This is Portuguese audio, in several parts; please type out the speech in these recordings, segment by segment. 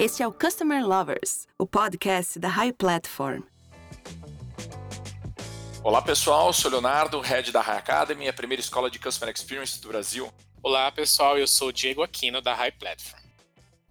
Este é o Customer Lovers, o podcast da High Platform. Olá pessoal, sou Leonardo, head da High Academy, a primeira escola de Customer Experience do Brasil. Olá pessoal, eu sou Diego Aquino da High Platform.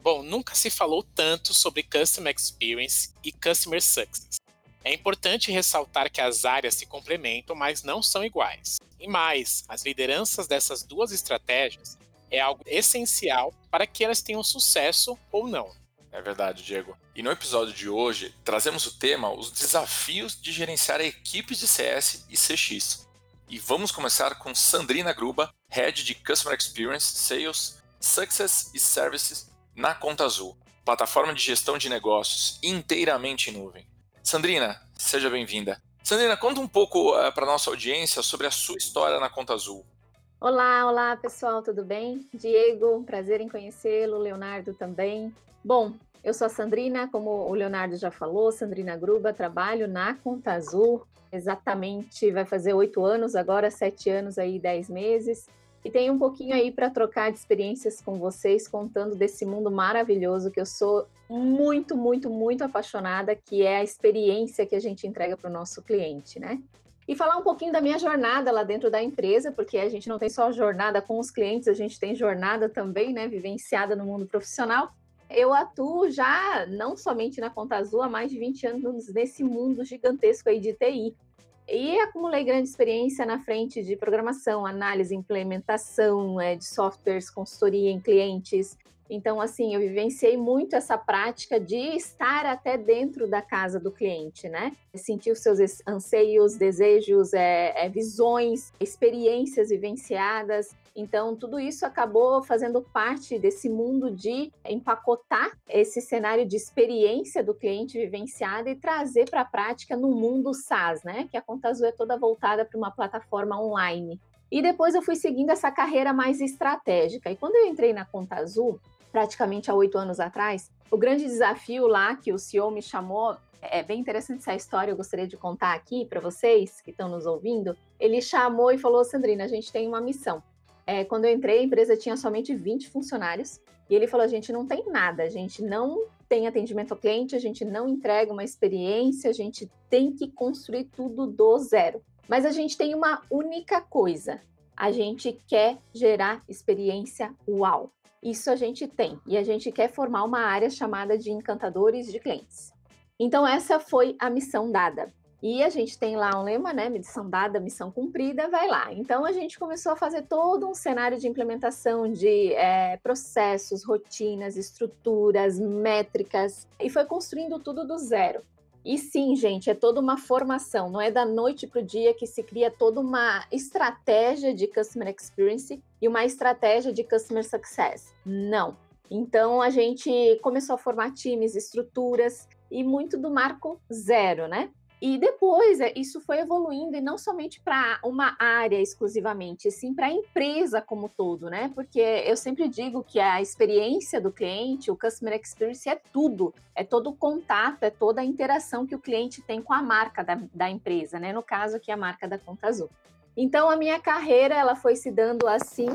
Bom, nunca se falou tanto sobre Customer Experience e Customer Success. É importante ressaltar que as áreas se complementam, mas não são iguais. E mais, as lideranças dessas duas estratégias é algo essencial para que elas tenham sucesso ou não. É verdade, Diego. E no episódio de hoje, trazemos o tema os desafios de gerenciar equipes de CS e CX. E vamos começar com Sandrina Gruba, Head de Customer Experience, Sales, Success e Services na Conta Azul, plataforma de gestão de negócios inteiramente em nuvem. Sandrina, seja bem-vinda. Sandrina, conta um pouco uh, para nossa audiência sobre a sua história na Conta Azul. Olá, olá pessoal, tudo bem? Diego, prazer em conhecê-lo, Leonardo também. Bom, eu sou a Sandrina, como o Leonardo já falou, Sandrina Gruba, trabalho na Conta Azul, exatamente vai fazer oito anos, agora sete anos aí, dez meses. E tenho um pouquinho aí para trocar de experiências com vocês, contando desse mundo maravilhoso que eu sou muito, muito, muito apaixonada, que é a experiência que a gente entrega para o nosso cliente, né? E falar um pouquinho da minha jornada lá dentro da empresa, porque a gente não tem só jornada com os clientes, a gente tem jornada também, né, vivenciada no mundo profissional. Eu atuo já não somente na Conta Azul há mais de 20 anos nesse mundo gigantesco aí de TI. E acumulei grande experiência na frente de programação, análise, implementação é, de softwares, consultoria em clientes, então, assim, eu vivenciei muito essa prática de estar até dentro da casa do cliente, né? Sentir os seus anseios, desejos, é, é, visões, experiências vivenciadas. Então, tudo isso acabou fazendo parte desse mundo de empacotar esse cenário de experiência do cliente vivenciada e trazer para a prática no mundo SaaS, né? Que a Conta Azul é toda voltada para uma plataforma online. E depois eu fui seguindo essa carreira mais estratégica. E quando eu entrei na Conta Azul, praticamente há oito anos atrás, o grande desafio lá que o CEO me chamou é bem interessante essa história, eu gostaria de contar aqui para vocês que estão nos ouvindo. Ele chamou e falou: Sandrina, a gente tem uma missão. É, quando eu entrei, a empresa tinha somente 20 funcionários e ele falou: a gente não tem nada, a gente não tem atendimento ao cliente, a gente não entrega uma experiência, a gente tem que construir tudo do zero. Mas a gente tem uma única coisa: a gente quer gerar experiência uau. Isso a gente tem e a gente quer formar uma área chamada de encantadores de clientes. Então essa foi a missão dada. E a gente tem lá um lema, né? Missão dada, missão cumprida, vai lá. Então a gente começou a fazer todo um cenário de implementação de é, processos, rotinas, estruturas, métricas e foi construindo tudo do zero. E sim, gente, é toda uma formação, não é da noite para o dia que se cria toda uma estratégia de customer experience e uma estratégia de customer success. Não. Então a gente começou a formar times, estruturas e muito do marco zero, né? E depois é, isso foi evoluindo e não somente para uma área exclusivamente, sim para a empresa como todo, né? Porque eu sempre digo que a experiência do cliente, o customer experience é tudo, é todo o contato, é toda a interação que o cliente tem com a marca da, da empresa, né? No caso aqui a marca da Conta Azul. Então a minha carreira ela foi se dando assim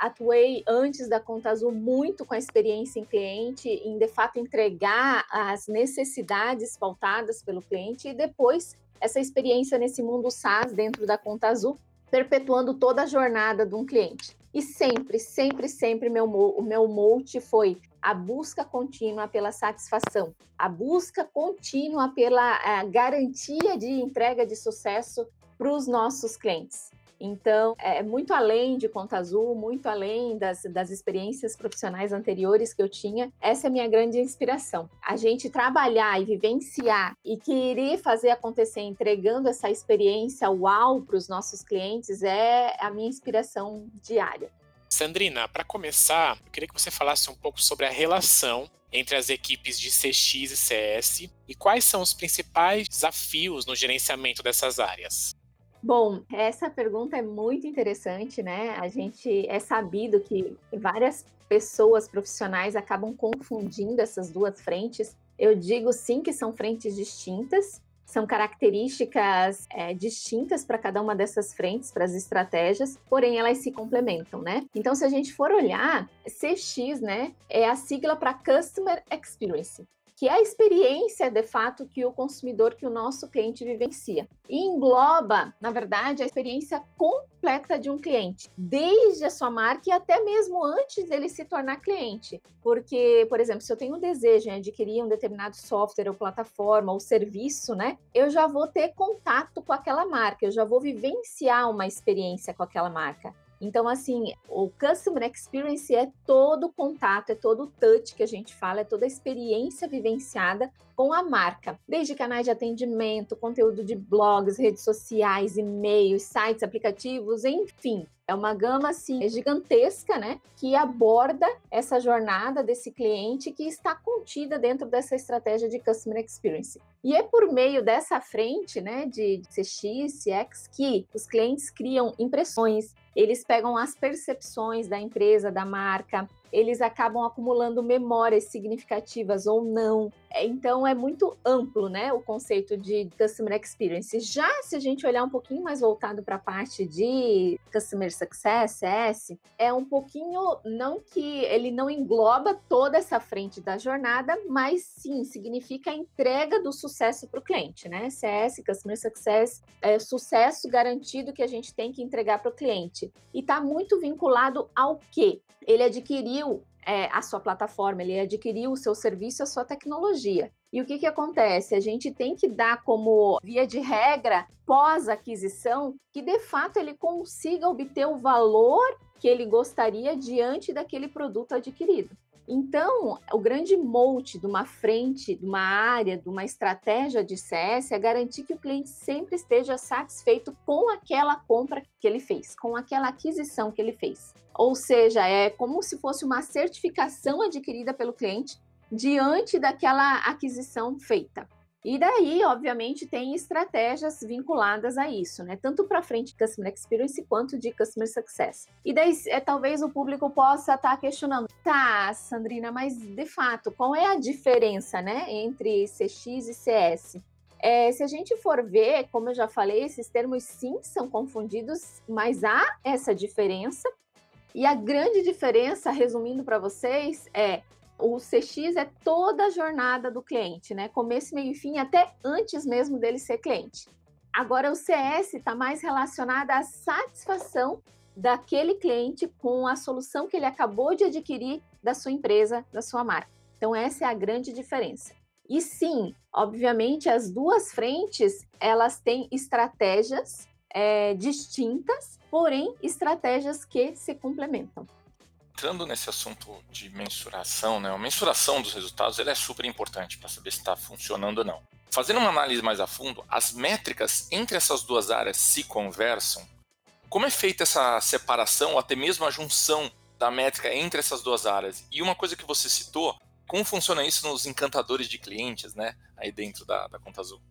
atuei antes da Conta Azul muito com a experiência em cliente, em de fato entregar as necessidades pautadas pelo cliente e depois essa experiência nesse mundo SaaS dentro da Conta Azul, perpetuando toda a jornada de um cliente. E sempre, sempre, sempre meu, o meu mote foi a busca contínua pela satisfação, a busca contínua pela eh, garantia de entrega de sucesso para os nossos clientes. Então, é muito além de Conta Azul, muito além das, das experiências profissionais anteriores que eu tinha, essa é a minha grande inspiração. A gente trabalhar e vivenciar e querer fazer acontecer entregando essa experiência uau para os nossos clientes é a minha inspiração diária. Sandrina, para começar, eu queria que você falasse um pouco sobre a relação entre as equipes de CX e CS e quais são os principais desafios no gerenciamento dessas áreas. Bom, essa pergunta é muito interessante, né? A gente é sabido que várias pessoas profissionais acabam confundindo essas duas frentes. Eu digo sim que são frentes distintas, são características é, distintas para cada uma dessas frentes, para as estratégias, porém elas se complementam, né? Então, se a gente for olhar, CX, né, é a sigla para Customer Experience que é a experiência de fato que o consumidor, que o nosso cliente vivencia. E engloba, na verdade, a experiência completa de um cliente, desde a sua marca e até mesmo antes dele se tornar cliente. Porque, por exemplo, se eu tenho um desejo em adquirir um determinado software ou plataforma ou serviço, né, eu já vou ter contato com aquela marca, eu já vou vivenciar uma experiência com aquela marca. Então, assim, o Customer Experience é todo o contato, é todo o touch que a gente fala, é toda a experiência vivenciada com a marca, desde canais de atendimento, conteúdo de blogs, redes sociais, e-mails, sites, aplicativos, enfim. É uma gama assim gigantesca, né, que aborda essa jornada desse cliente que está contida dentro dessa estratégia de customer experience. E é por meio dessa frente, né, de CX, CX que os clientes criam impressões, eles pegam as percepções da empresa, da marca, eles acabam acumulando memórias significativas ou não. É, então é muito amplo, né, o conceito de customer experience. Já se a gente olhar um pouquinho mais voltado para a parte de customer success, CS, é um pouquinho não que ele não engloba toda essa frente da jornada, mas sim significa a entrega do sucesso para o cliente, né? CS, customer success, é sucesso garantido que a gente tem que entregar para o cliente. E está muito vinculado ao que ele adquiriu é, a sua plataforma, ele adquiriu o seu serviço, a sua tecnologia. E o que, que acontece? A gente tem que dar como via de regra, pós-aquisição, que de fato ele consiga obter o valor que ele gostaria diante daquele produto adquirido. Então, o grande mote de uma frente, de uma área, de uma estratégia de CS é garantir que o cliente sempre esteja satisfeito com aquela compra que ele fez, com aquela aquisição que ele fez. Ou seja, é como se fosse uma certificação adquirida pelo cliente diante daquela aquisição feita. E daí, obviamente, tem estratégias vinculadas a isso, né? Tanto para frente de Customer Experience quanto de Customer Success. E daí, é, talvez o público possa estar tá questionando, tá, Sandrina, mas de fato, qual é a diferença, né, entre CX e CS? É, se a gente for ver, como eu já falei, esses termos sim são confundidos, mas há essa diferença. E a grande diferença, resumindo para vocês, é o CX é toda a jornada do cliente, né? Começo, meio e fim, até antes mesmo dele ser cliente. Agora, o CS está mais relacionado à satisfação daquele cliente com a solução que ele acabou de adquirir da sua empresa, da sua marca. Então, essa é a grande diferença. E sim, obviamente, as duas frentes elas têm estratégias é, distintas, porém estratégias que se complementam entrando nesse assunto de mensuração, né, a mensuração dos resultados é super importante para saber se está funcionando ou não. Fazendo uma análise mais a fundo, as métricas entre essas duas áreas se conversam? Como é feita essa separação, ou até mesmo a junção da métrica entre essas duas áreas? E uma coisa que você citou, como funciona isso nos encantadores de clientes, né, aí dentro da, da Conta Azul?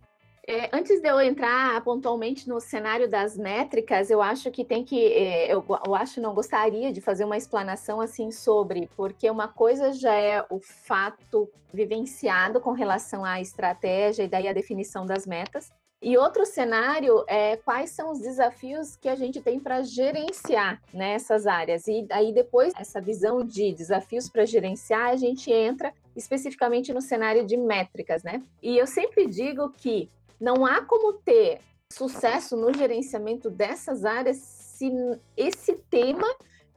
É, antes de eu entrar pontualmente no cenário das métricas, eu acho que tem que, é, eu, eu acho, não gostaria de fazer uma explanação assim sobre, porque uma coisa já é o fato vivenciado com relação à estratégia e daí a definição das metas, e outro cenário é quais são os desafios que a gente tem para gerenciar nessas né, áreas. E aí, depois, essa visão de desafios para gerenciar, a gente entra especificamente no cenário de métricas, né? E eu sempre digo que não há como ter sucesso no gerenciamento dessas áreas se esse tema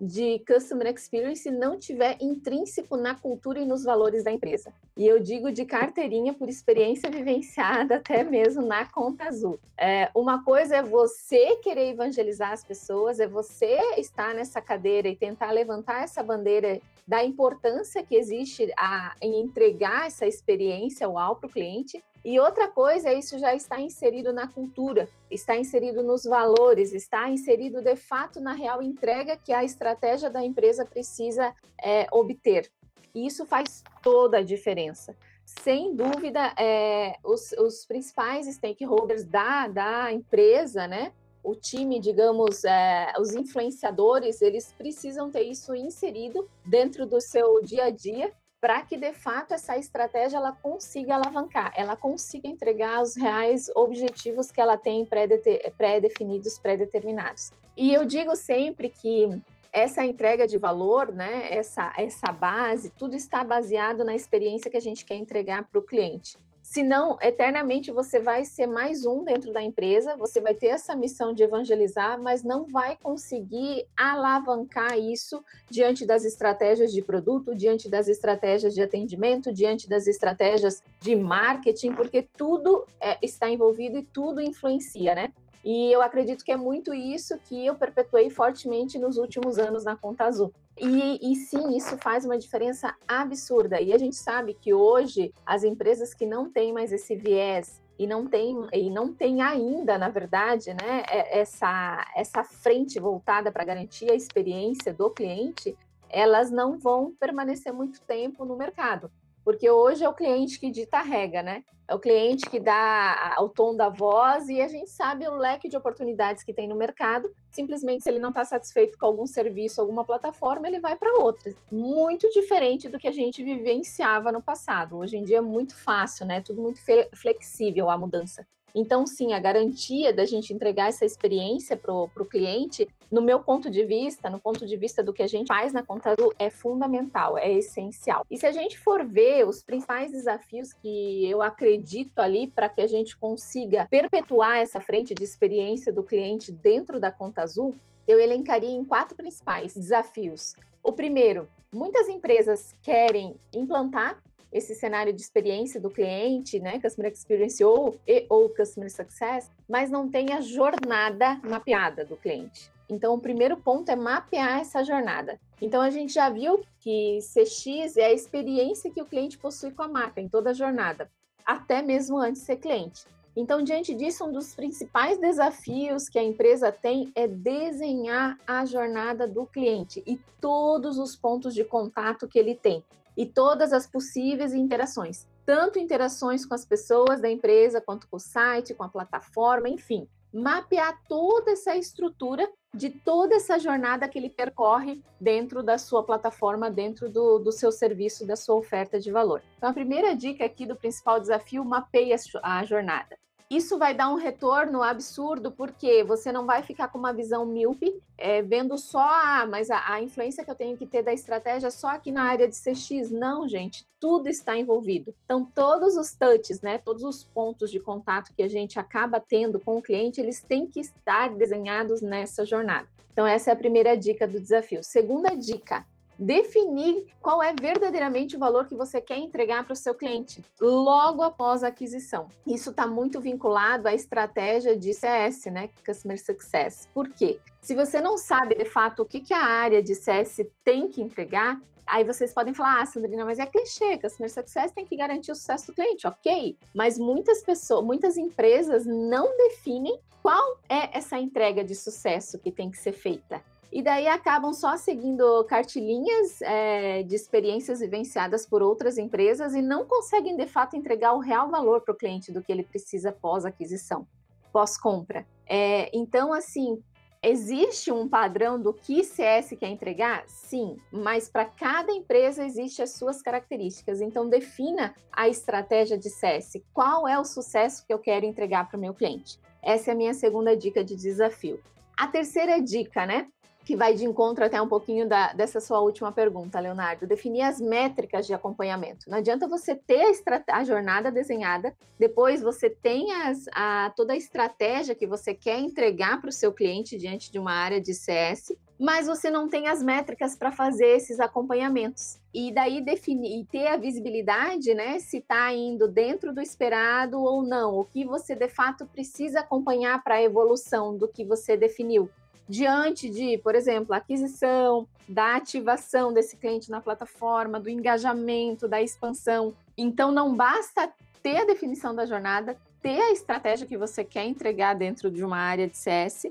de Customer Experience não tiver intrínseco na cultura e nos valores da empresa. E eu digo de carteirinha por experiência vivenciada até mesmo na conta azul. É, uma coisa é você querer evangelizar as pessoas, é você estar nessa cadeira e tentar levantar essa bandeira da importância que existe a, em entregar essa experiência ao para o cliente, e outra coisa é isso já está inserido na cultura, está inserido nos valores, está inserido de fato na real entrega que a estratégia da empresa precisa é, obter. E isso faz toda a diferença. Sem dúvida, é, os, os, principais stakeholders da, da empresa, né? O time, digamos, é, os influenciadores, eles precisam ter isso inserido dentro do seu dia a dia para que de fato essa estratégia ela consiga alavancar, ela consiga entregar os reais objetivos que ela tem pré-definidos, pré-determinados. E eu digo sempre que essa entrega de valor, né, essa, essa base, tudo está baseado na experiência que a gente quer entregar para o cliente. Senão, eternamente você vai ser mais um dentro da empresa, você vai ter essa missão de evangelizar, mas não vai conseguir alavancar isso diante das estratégias de produto, diante das estratégias de atendimento, diante das estratégias de marketing, porque tudo é, está envolvido e tudo influencia, né? E eu acredito que é muito isso que eu perpetuei fortemente nos últimos anos na Conta Azul. E, e, sim, isso faz uma diferença absurda. E a gente sabe que hoje as empresas que não têm mais esse viés e não tem e não tem ainda, na verdade, né, é, essa essa frente voltada para garantir a experiência do cliente, elas não vão permanecer muito tempo no mercado. Porque hoje é o cliente que dita a regra, né? É o cliente que dá o tom da voz e a gente sabe o leque de oportunidades que tem no mercado. Simplesmente, se ele não está satisfeito com algum serviço, alguma plataforma, ele vai para outra. Muito diferente do que a gente vivenciava no passado. Hoje em dia é muito fácil, né? Tudo muito flexível a mudança. Então, sim, a garantia da gente entregar essa experiência para o cliente, no meu ponto de vista, no ponto de vista do que a gente faz na conta é fundamental, é essencial. E se a gente for ver os principais desafios que eu acredito ali para que a gente consiga perpetuar essa frente de experiência do cliente dentro da conta azul, eu elencaria em quatro principais desafios. O primeiro, muitas empresas querem implantar esse cenário de experiência do cliente, né, Customer Experience ou, e, ou Customer Success, mas não tem a jornada mapeada do cliente. Então, o primeiro ponto é mapear essa jornada. Então, a gente já viu que CX é a experiência que o cliente possui com a marca em toda a jornada, até mesmo antes de ser cliente. Então, diante disso, um dos principais desafios que a empresa tem é desenhar a jornada do cliente e todos os pontos de contato que ele tem e todas as possíveis interações, tanto interações com as pessoas da empresa, quanto com o site, com a plataforma, enfim, mapear toda essa estrutura de toda essa jornada que ele percorre dentro da sua plataforma, dentro do, do seu serviço, da sua oferta de valor. Então, a primeira dica aqui do principal desafio, mapeia a jornada. Isso vai dar um retorno absurdo, porque você não vai ficar com uma visão míope, é, vendo só, ah, mas a, a, influência que eu tenho que ter da estratégia só aqui na área de CX. Não, gente, tudo está envolvido. Então, todos os touches, né, todos os pontos de contato que a gente acaba tendo com o cliente, eles têm que estar desenhados nessa jornada. Então, essa é a primeira dica do desafio. Segunda dica, definir qual é verdadeiramente o valor que você quer entregar para o seu cliente logo após a aquisição. Isso está muito vinculado à estratégia de CS, né? Customer Success. Por quê? Se você não sabe de fato o que, que a área de CS tem que entregar, Aí vocês podem falar, ah, Sandrina, mas é clichê, Customer Success tem que garantir o sucesso do cliente, ok. Mas muitas pessoas, muitas empresas não definem qual é essa entrega de sucesso que tem que ser feita e daí acabam só seguindo cartilinhas é, de experiências vivenciadas por outras empresas e não conseguem de fato entregar o real valor para o cliente do que ele precisa pós aquisição, pós compra. É, então, assim, existe um padrão do que CS quer entregar? Sim, mas para cada empresa existe as suas características. Então, defina a estratégia de CS. Qual é o sucesso que eu quero entregar para o meu cliente? Essa é a minha segunda dica de desafio. A terceira dica, né? Que vai de encontro até um pouquinho da, dessa sua última pergunta, Leonardo. Definir as métricas de acompanhamento. Não adianta você ter a, a jornada desenhada, depois você tem as, a, toda a estratégia que você quer entregar para o seu cliente diante de uma área de CS, mas você não tem as métricas para fazer esses acompanhamentos. E daí definir ter a visibilidade, né, se está indo dentro do esperado ou não, o que você de fato precisa acompanhar para a evolução do que você definiu diante de, por exemplo, a aquisição, da ativação desse cliente na plataforma, do engajamento, da expansão. Então, não basta ter a definição da jornada, ter a estratégia que você quer entregar dentro de uma área de CS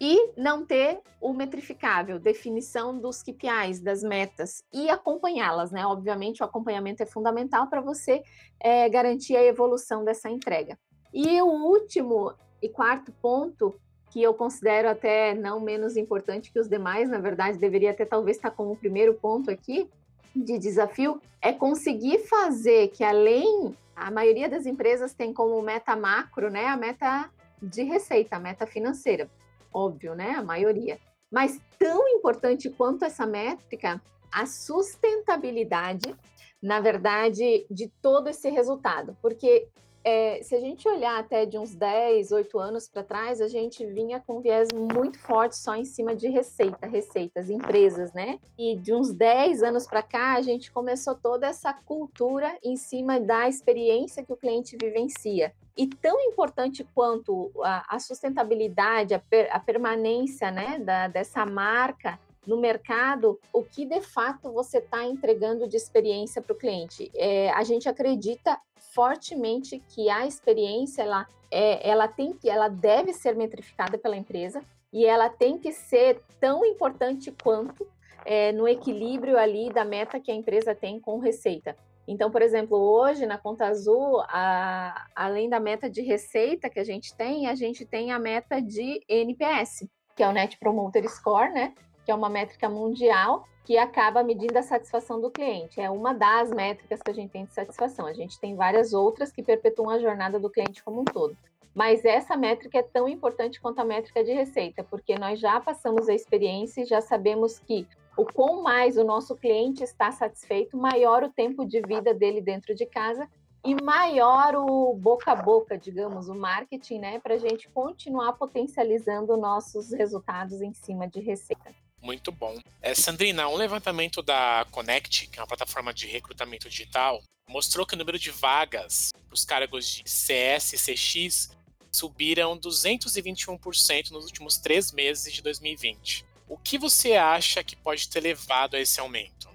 e não ter o metrificável, definição dos KPIs, das metas e acompanhá-las, né? Obviamente, o acompanhamento é fundamental para você é, garantir a evolução dessa entrega. E o último e quarto ponto que eu considero até não menos importante que os demais, na verdade, deveria até talvez estar como primeiro ponto aqui, de desafio é conseguir fazer que além a maioria das empresas tem como meta macro, né, a meta de receita, a meta financeira, óbvio, né, a maioria. Mas tão importante quanto essa métrica, a sustentabilidade, na verdade, de todo esse resultado, porque é, se a gente olhar até de uns 10, 8 anos para trás, a gente vinha com um viés muito forte só em cima de receita, receitas, empresas, né? E de uns 10 anos para cá, a gente começou toda essa cultura em cima da experiência que o cliente vivencia. E tão importante quanto a, a sustentabilidade, a, per, a, permanência né, da, dessa marca no mercado, o que de fato você está entregando de experiência para o cliente. É, a gente acredita fortemente que a experiência ela, é, ela tem que, ela deve ser metrificada pela empresa e ela tem que ser tão importante quanto é, no equilíbrio ali da meta que a empresa tem com receita. Então, por exemplo, hoje na Conta Azul, a, além da meta de receita que a gente tem, a gente tem a meta de NPS, que é o Net Promoter Score, né? Que é uma métrica mundial que acaba medindo a satisfação do cliente. É uma das métricas que a gente tem de satisfação. A gente tem várias outras que perpetuam a jornada do cliente como um todo. Mas essa métrica é tão importante quanto a métrica de receita, porque nós já passamos a experiência e já sabemos que o quão mais o nosso cliente está satisfeito, maior o tempo de vida dele dentro de casa e maior o boca a boca, digamos, o marketing, né, para a gente continuar potencializando nossos resultados em cima de receita. Muito bom. É, Sandrina, um levantamento da Connect, que é uma plataforma de recrutamento digital, mostrou que o número de vagas para os cargos de CS e CX subiram 221% nos últimos três meses de 2020. O que você acha que pode ter levado a esse aumento?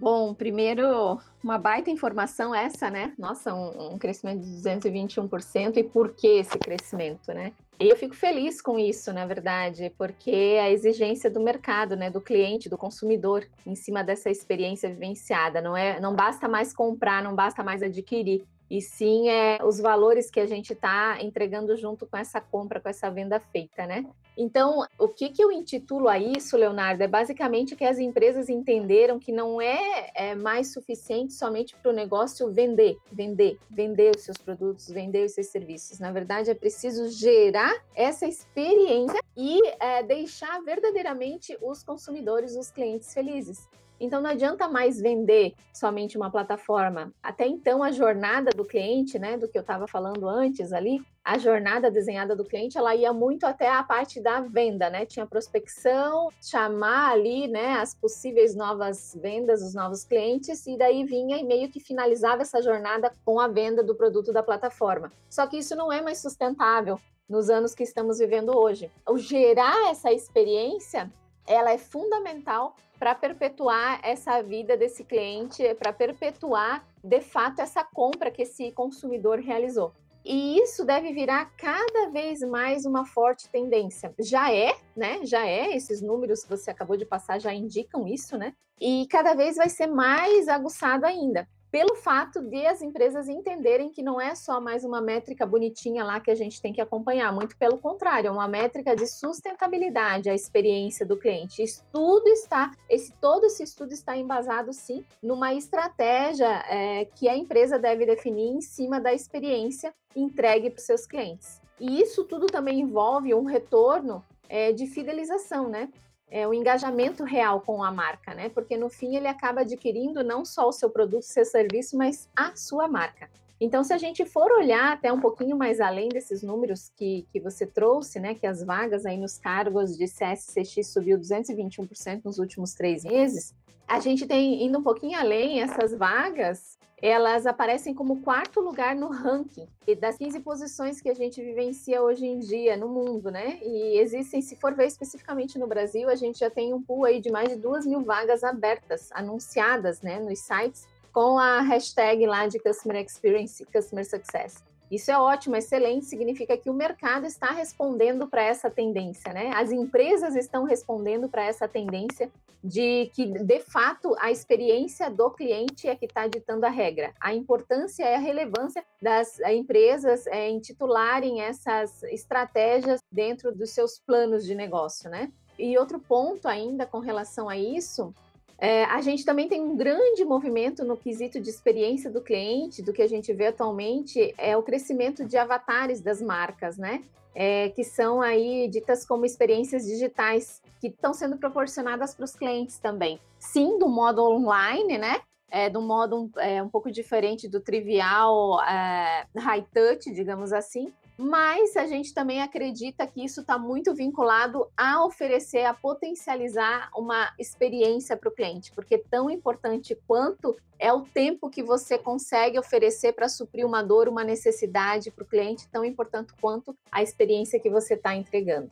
Bom, primeiro, uma baita informação essa, né? Nossa, um, um crescimento de 221%. E por que esse crescimento, né? E eu fico feliz com isso, na verdade, porque a exigência do mercado, né, do cliente, do consumidor, em cima dessa experiência vivenciada, não é, não basta mais comprar, não basta mais adquirir, e sim é os valores que a gente está entregando junto com essa compra, com essa venda feita, né? Então, o que, que eu intitulo a isso, Leonardo, é basicamente que as empresas entenderam que não é, é mais suficiente somente para o negócio vender, vender, vender os seus produtos, vender os seus serviços. Na verdade, é preciso gerar essa experiência e é, deixar verdadeiramente os consumidores, os clientes felizes. Então não adianta mais vender somente uma plataforma. Até então a jornada do cliente, né, do que eu estava falando antes ali, a jornada desenhada do cliente, ela ia muito até a parte da venda, né? Tinha prospecção, chamar ali, né, as possíveis novas vendas, os novos clientes e daí vinha e meio que finalizava essa jornada com a venda do produto da plataforma. Só que isso não é mais sustentável nos anos que estamos vivendo hoje. O gerar essa experiência, ela é fundamental para perpetuar essa vida desse cliente, para perpetuar de fato essa compra que esse consumidor realizou. E isso deve virar cada vez mais uma forte tendência. Já é, né? Já é, esses números que você acabou de passar já indicam isso, né? E cada vez vai ser mais aguçado ainda pelo fato de as empresas entenderem que não é só mais uma métrica bonitinha lá que a gente tem que acompanhar, muito pelo contrário, é uma métrica de sustentabilidade, a experiência do cliente. Isso tudo está, esse todo esse estudo está embasado sim numa estratégia é, que a empresa deve definir em cima da experiência entregue para os seus clientes. E isso tudo também envolve um retorno é, de fidelização, né? É, o engajamento real com a marca, né? Porque no fim ele acaba adquirindo não só o seu produto, seu serviço, mas a sua marca. Então, se a gente for olhar até um pouquinho mais além desses números que, que você trouxe, né, que as vagas aí nos cargos de CSCX subiu 221% nos últimos três meses, a gente tem indo um pouquinho além essas vagas elas aparecem como quarto lugar no ranking das 15 posições que a gente vivencia hoje em dia no mundo, né? E existem, se for ver especificamente no Brasil, a gente já tem um pool aí de mais de duas mil vagas abertas, anunciadas, né, nos sites, com a hashtag lá de Customer Experience, Customer Success. Isso é ótimo, excelente, significa que o mercado está respondendo para essa tendência, né? As empresas estão respondendo para essa tendência de que, de fato, a experiência do cliente é que está ditando a regra. A importância e a relevância das empresas é, intitularem essas estratégias dentro dos seus planos de negócio, né? E outro ponto ainda com relação a isso É, a gente também tem um grande movimento no quesito de experiência do cliente, do que a gente vê atualmente, é o crescimento de avatares das marcas, né? É, que são aí ditas como experiências digitais, que estão sendo proporcionadas para os clientes também. Sim, do modo online, né? É, do modo um, é, um pouco diferente do trivial é, high touch, digamos assim, mas a gente também acredita que isso está muito vinculado a oferecer, a potencializar uma experiência para o cliente, porque tão importante quanto é o tempo que você consegue oferecer para suprir uma dor, uma necessidade para o cliente, tão importante quanto a experiência que você está entregando.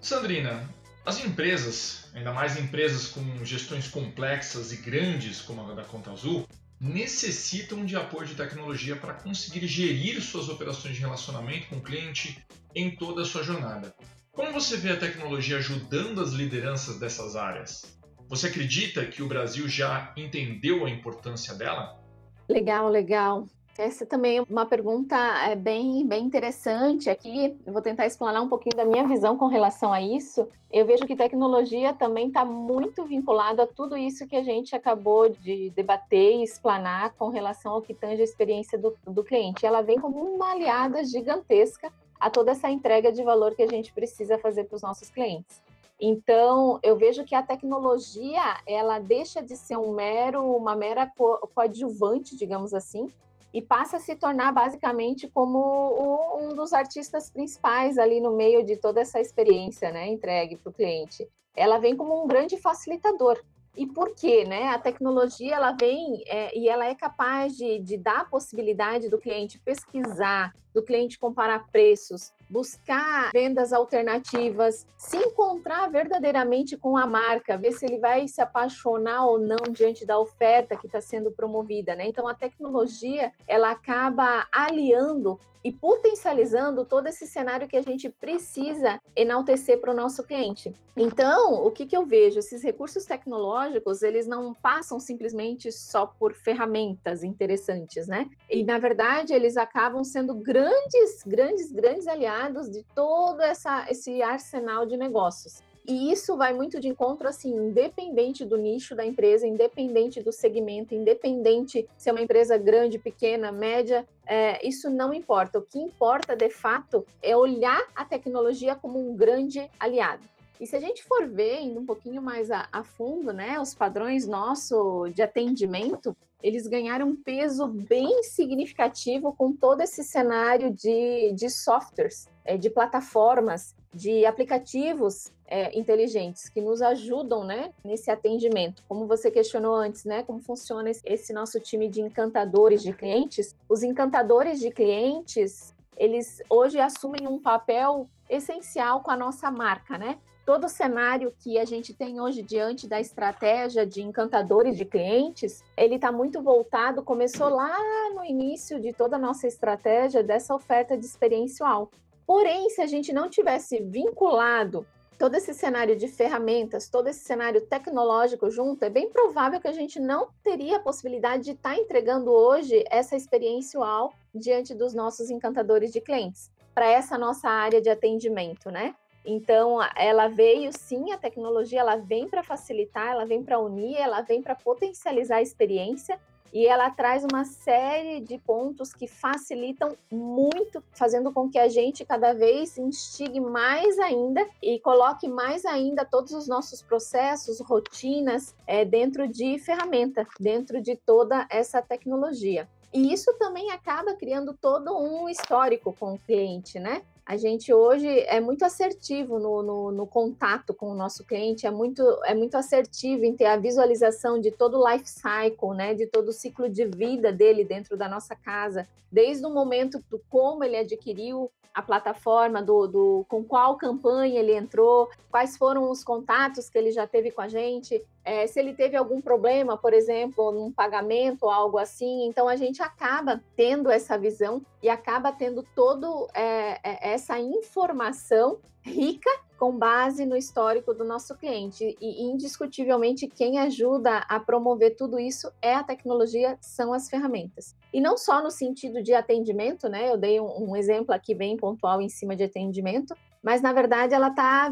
Sandrina, as empresas, ainda mais empresas com gestões complexas e grandes como a da Conta Azul, necessitam de apoio de tecnologia para conseguir gerir suas operações de relacionamento com o cliente em toda a sua jornada. Como você vê a tecnologia ajudando as lideranças dessas áreas? Você acredita que o Brasil já entendeu a importância dela? Legal, legal. Essa também é uma pergunta é, bem, bem interessante aqui. Eu vou tentar explanar um pouquinho da minha visão com relação a isso. Eu vejo que tecnologia também está muito vinculado a tudo isso que a gente acabou de debater e explanar com relação ao que tange a experiência do, do cliente. Ela vem como uma aliada gigantesca a toda essa entrega de valor que a gente precisa fazer para os nossos clientes. Então, eu vejo que a tecnologia, ela deixa de ser um mero, uma mera co coadjuvante, digamos assim, e passa a se tornar basicamente como um dos artistas principais ali no meio de toda essa experiência, né, entregue para o cliente. Ela vem como um grande facilitador. E por quê? Né? A tecnologia ela vem é, e ela é capaz de, de dar a possibilidade do cliente pesquisar, do cliente comparar preços, buscar vendas alternativas, se encontrar verdadeiramente com a marca, ver se ele vai se apaixonar ou não diante da oferta que está sendo promovida, né? Então a tecnologia ela acaba aliando e potencializando todo esse cenário que a gente precisa enaltecer para o nosso cliente. Então, o que, que eu vejo? Esses recursos tecnológicos, eles não passam simplesmente só por ferramentas interessantes, né? E, na verdade, eles acabam sendo grandes, grandes, grandes aliados de todo essa, esse arsenal de negócios. E isso vai muito de encontro, assim, independente do nicho da empresa, independente do segmento, independente se é uma empresa grande, pequena, média, é, isso não importa. O que importa, de fato, é olhar a tecnologia como um grande aliado. E se a gente for ver, indo um pouquinho mais a, a fundo, né, os padrões nosso de atendimento, eles ganharam um peso bem significativo com todo esse cenário de, de softwares, é, de plataformas, de aplicativos é, inteligentes que nos ajudam né, nesse atendimento. Como você questionou antes, né, como funciona esse nosso time de encantadores de clientes? Os encantadores de clientes, eles hoje assumem um papel essencial com a nossa marca, né? Todo o cenário que a gente tem hoje diante da estratégia de encantadores de clientes, ele está muito voltado, começou lá no início de toda a nossa estratégia dessa oferta de experiencial. Porém, se a gente não tivesse vinculado todo esse cenário de ferramentas, todo esse cenário tecnológico junto, é bem provável que a gente não teria a possibilidade de estar tá entregando hoje essa experiencial diante dos nossos encantadores de clientes, para essa nossa área de atendimento, né? Então, ela veio sim, a tecnologia ela vem para facilitar, ela vem para unir, ela vem para potencializar a experiência e ela traz uma série de pontos que facilitam muito, fazendo com que a gente cada vez instigue mais ainda e coloque mais ainda todos os nossos processos, rotinas é, dentro de ferramenta, dentro de toda essa tecnologia. E isso também acaba criando todo um histórico com o cliente, né? A gente hoje é muito assertivo no, no, no, contato com o nosso cliente, é muito, é muito assertivo em ter a visualização de todo o life cycle, né, de todo o ciclo de vida dele dentro da nossa casa, desde o momento do como ele adquiriu a plataforma, do, do com qual campanha ele entrou, quais foram os contatos que ele já teve com a gente, é, se ele teve algum problema, por exemplo, num pagamento ou algo assim. Então a gente acaba tendo essa visão e acaba tendo toda é, é, essa informação rica com base no histórico do nosso cliente. E indiscutivelmente quem ajuda a promover tudo isso é a tecnologia, são as ferramentas. E não só no sentido de atendimento, né? Eu dei um, um exemplo aqui bem pontual em cima de atendimento, mas na verdade ela está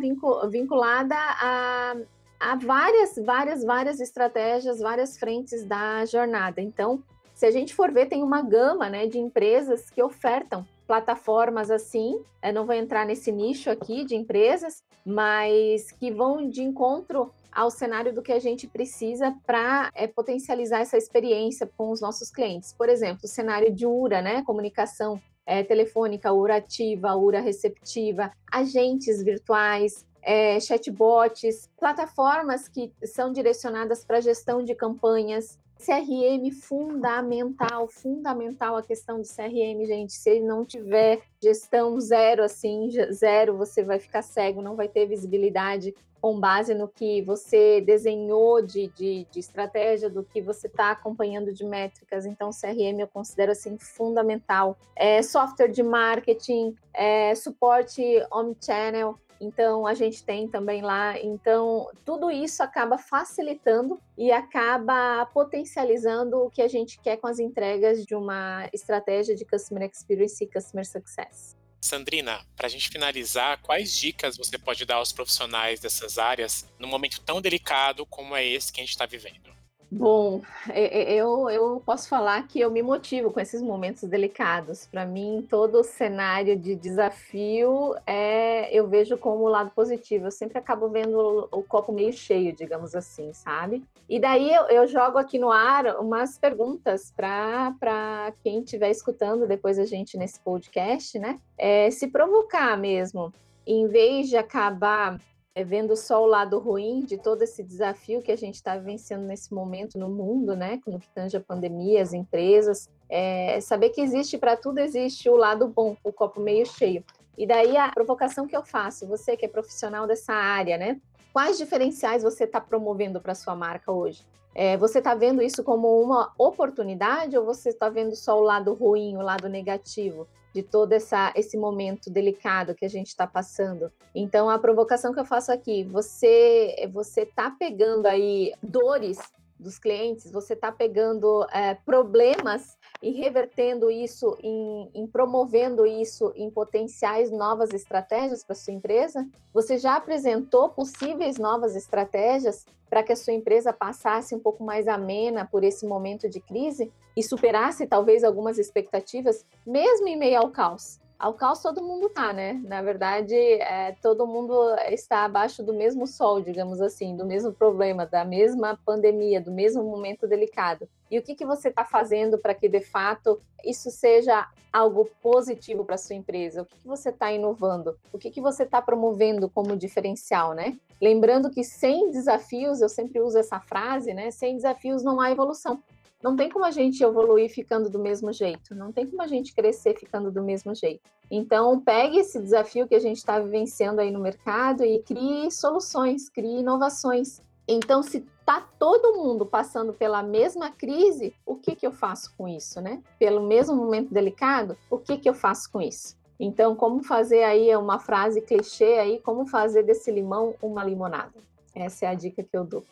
vinculada a há várias, várias, várias estratégias, várias frentes da jornada. Então, se a gente for ver, tem uma gama né, de empresas que ofertam plataformas assim. Eu não vou entrar nesse nicho aqui de empresas, mas que vão de encontro ao cenário do que a gente precisa para é, potencializar essa experiência com os nossos clientes. Por exemplo, o cenário de URA, né, comunicação é, telefônica, URA ativa, URA receptiva, agentes virtuais, é, chatbots, plataformas que são direcionadas para gestão de campanhas, CRM fundamental, fundamental a questão do CRM, gente. Se ele não tiver gestão zero, assim, zero, você vai ficar cego, não vai ter visibilidade com base no que você desenhou de, de, de estratégia, do que você está acompanhando de métricas. Então, CRM eu considero assim fundamental. É, software de marketing, é, suporte omnichannel, então a gente tem também lá. Então, tudo isso acaba facilitando e acaba potencializando o que a gente quer com as entregas de uma estratégia de Customer Experience e Customer Success. Sandrina, para a gente finalizar, quais dicas você pode dar aos profissionais dessas áreas num momento tão delicado como é esse que a gente está vivendo? Bom, é, é, eu, eu posso falar que eu me motivo com esses momentos delicados. Para mim, todo cenário de desafio é, eu vejo como o lado positivo. Eu sempre acabo vendo o, copo meio cheio, digamos assim, sabe? E daí eu, eu jogo aqui no ar umas perguntas para quem estiver escutando depois a gente nesse podcast, né? É, se provocar mesmo. Em vez de acabar é, vendo só o lado ruim de todo esse desafio que a gente está vivenciando nesse momento no mundo, né, no que tange a pandemia, as empresas, é, saber que existe para tudo existe o lado bom, o copo meio cheio. E daí a provocação que eu faço, você que é profissional dessa área, né? Quais diferenciais você está promovendo para sua marca hoje? É, você está vendo isso como uma oportunidade ou você está vendo só o lado ruim, o lado negativo? De todo essa, esse momento delicado que a gente está passando. Então, a provocação que eu faço aqui, você você está pegando aí dores dos clientes, você está pegando é, problemas e revertendo isso em, em, promovendo isso em potenciais novas estratégias para sua empresa? Você já apresentou possíveis novas estratégias para que a sua empresa passasse um pouco mais amena por esse momento de crise e superasse talvez algumas expectativas, mesmo em meio ao caos? Ao caos todo mundo está, né? Na verdade, é, todo mundo está abaixo do mesmo sol, digamos assim, do mesmo problema, da mesma pandemia, do mesmo momento delicado. E o que, que você está fazendo para que, de fato, isso seja algo positivo para sua empresa? O que, que você está inovando? O que, que você está promovendo como diferencial, né? Lembrando que sem desafios, eu sempre uso essa frase, né? Sem desafios não há evolução. Não tem como a gente evoluir ficando do mesmo jeito, não tem como a gente crescer ficando do mesmo jeito. Então, pegue esse desafio que a gente está vivenciando aí no mercado e crie soluções, crie inovações. Então, se está todo mundo passando pela mesma crise, o que, que eu faço com isso, né? Pelo mesmo momento delicado, o que, que eu faço com isso? Então, como fazer aí uma frase clichê aí, como fazer desse limão uma limonada? Essa é a dica que eu dou.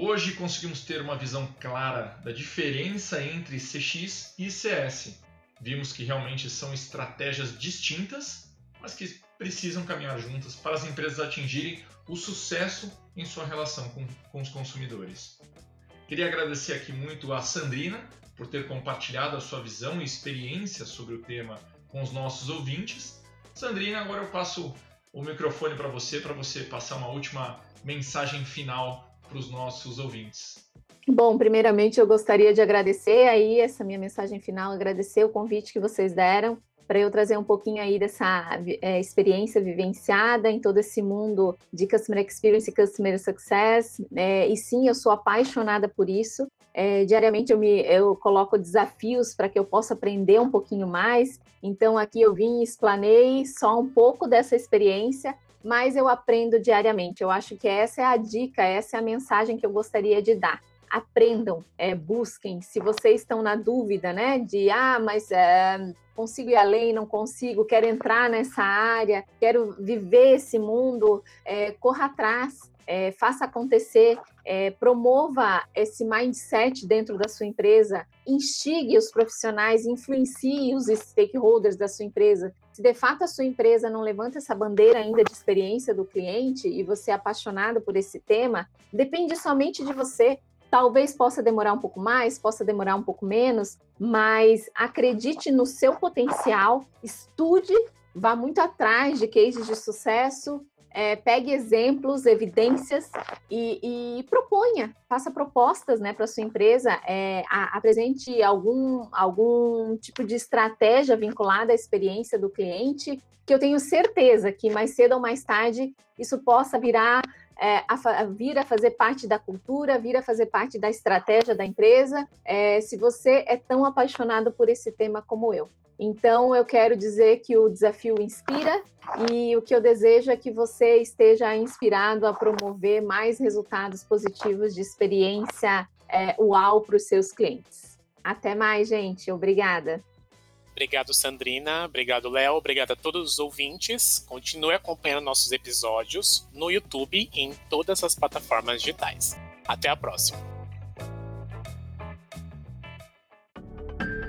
Hoje conseguimos ter uma visão clara da diferença entre CX e CS. Vimos que realmente são estratégias distintas, mas que precisam caminhar juntas para as empresas atingirem o sucesso em sua relação com, com os consumidores. Queria agradecer aqui muito a Sandrina por ter compartilhado a sua visão e experiência sobre o tema com os nossos ouvintes. Sandrina, agora eu passo o microfone para você, para você passar uma última mensagem final para os nossos ouvintes? Bom, primeiramente eu gostaria de agradecer aí essa minha mensagem final, agradecer o convite que vocês deram para eu trazer um pouquinho aí dessa é, experiência vivenciada em todo esse mundo de Customer Experience e Customer Success. É, e sim, eu sou apaixonada por isso. É, diariamente eu, me, eu coloco desafios para que eu possa aprender um pouquinho mais. Então aqui eu vim e explanei só um pouco dessa experiência mas eu aprendo diariamente. Eu acho que essa é a dica, essa é a mensagem que eu gostaria de dar. Aprendam, é, busquem. Se vocês estão na dúvida, né, de ah, mas é, consigo ir além, não consigo, quero entrar nessa área, quero viver esse mundo, é, corra atrás. é, faça acontecer, é, promova esse mindset dentro da sua empresa, instigue os profissionais, influencie os stakeholders da sua empresa. Se de fato a sua empresa não levanta essa bandeira ainda de experiência do cliente e você é apaixonado por esse tema, depende somente de você. Talvez possa demorar um pouco mais, possa demorar um pouco menos, mas acredite no seu potencial, estude, vá muito atrás de cases de sucesso, é, pegue exemplos, evidências e, e, proponha, faça propostas né, para sua empresa, é, a, apresente algum, algum tipo de estratégia vinculada à experiência do cliente, que eu tenho certeza que mais cedo ou mais tarde isso possa virar é, a, vir a fazer parte da cultura, vir a fazer parte da estratégia da empresa, é, se você é tão apaixonado por esse tema como eu. Então, eu quero dizer que o desafio inspira e o que eu desejo é que você esteja inspirado a promover mais resultados positivos de experiência é, UAU para os seus clientes. Até mais, gente. Obrigada. Obrigado, Sandrina. Obrigado, Léo. Obrigado a todos os ouvintes. Continue acompanhando nossos episódios no YouTube e em todas as plataformas digitais. Até a próxima.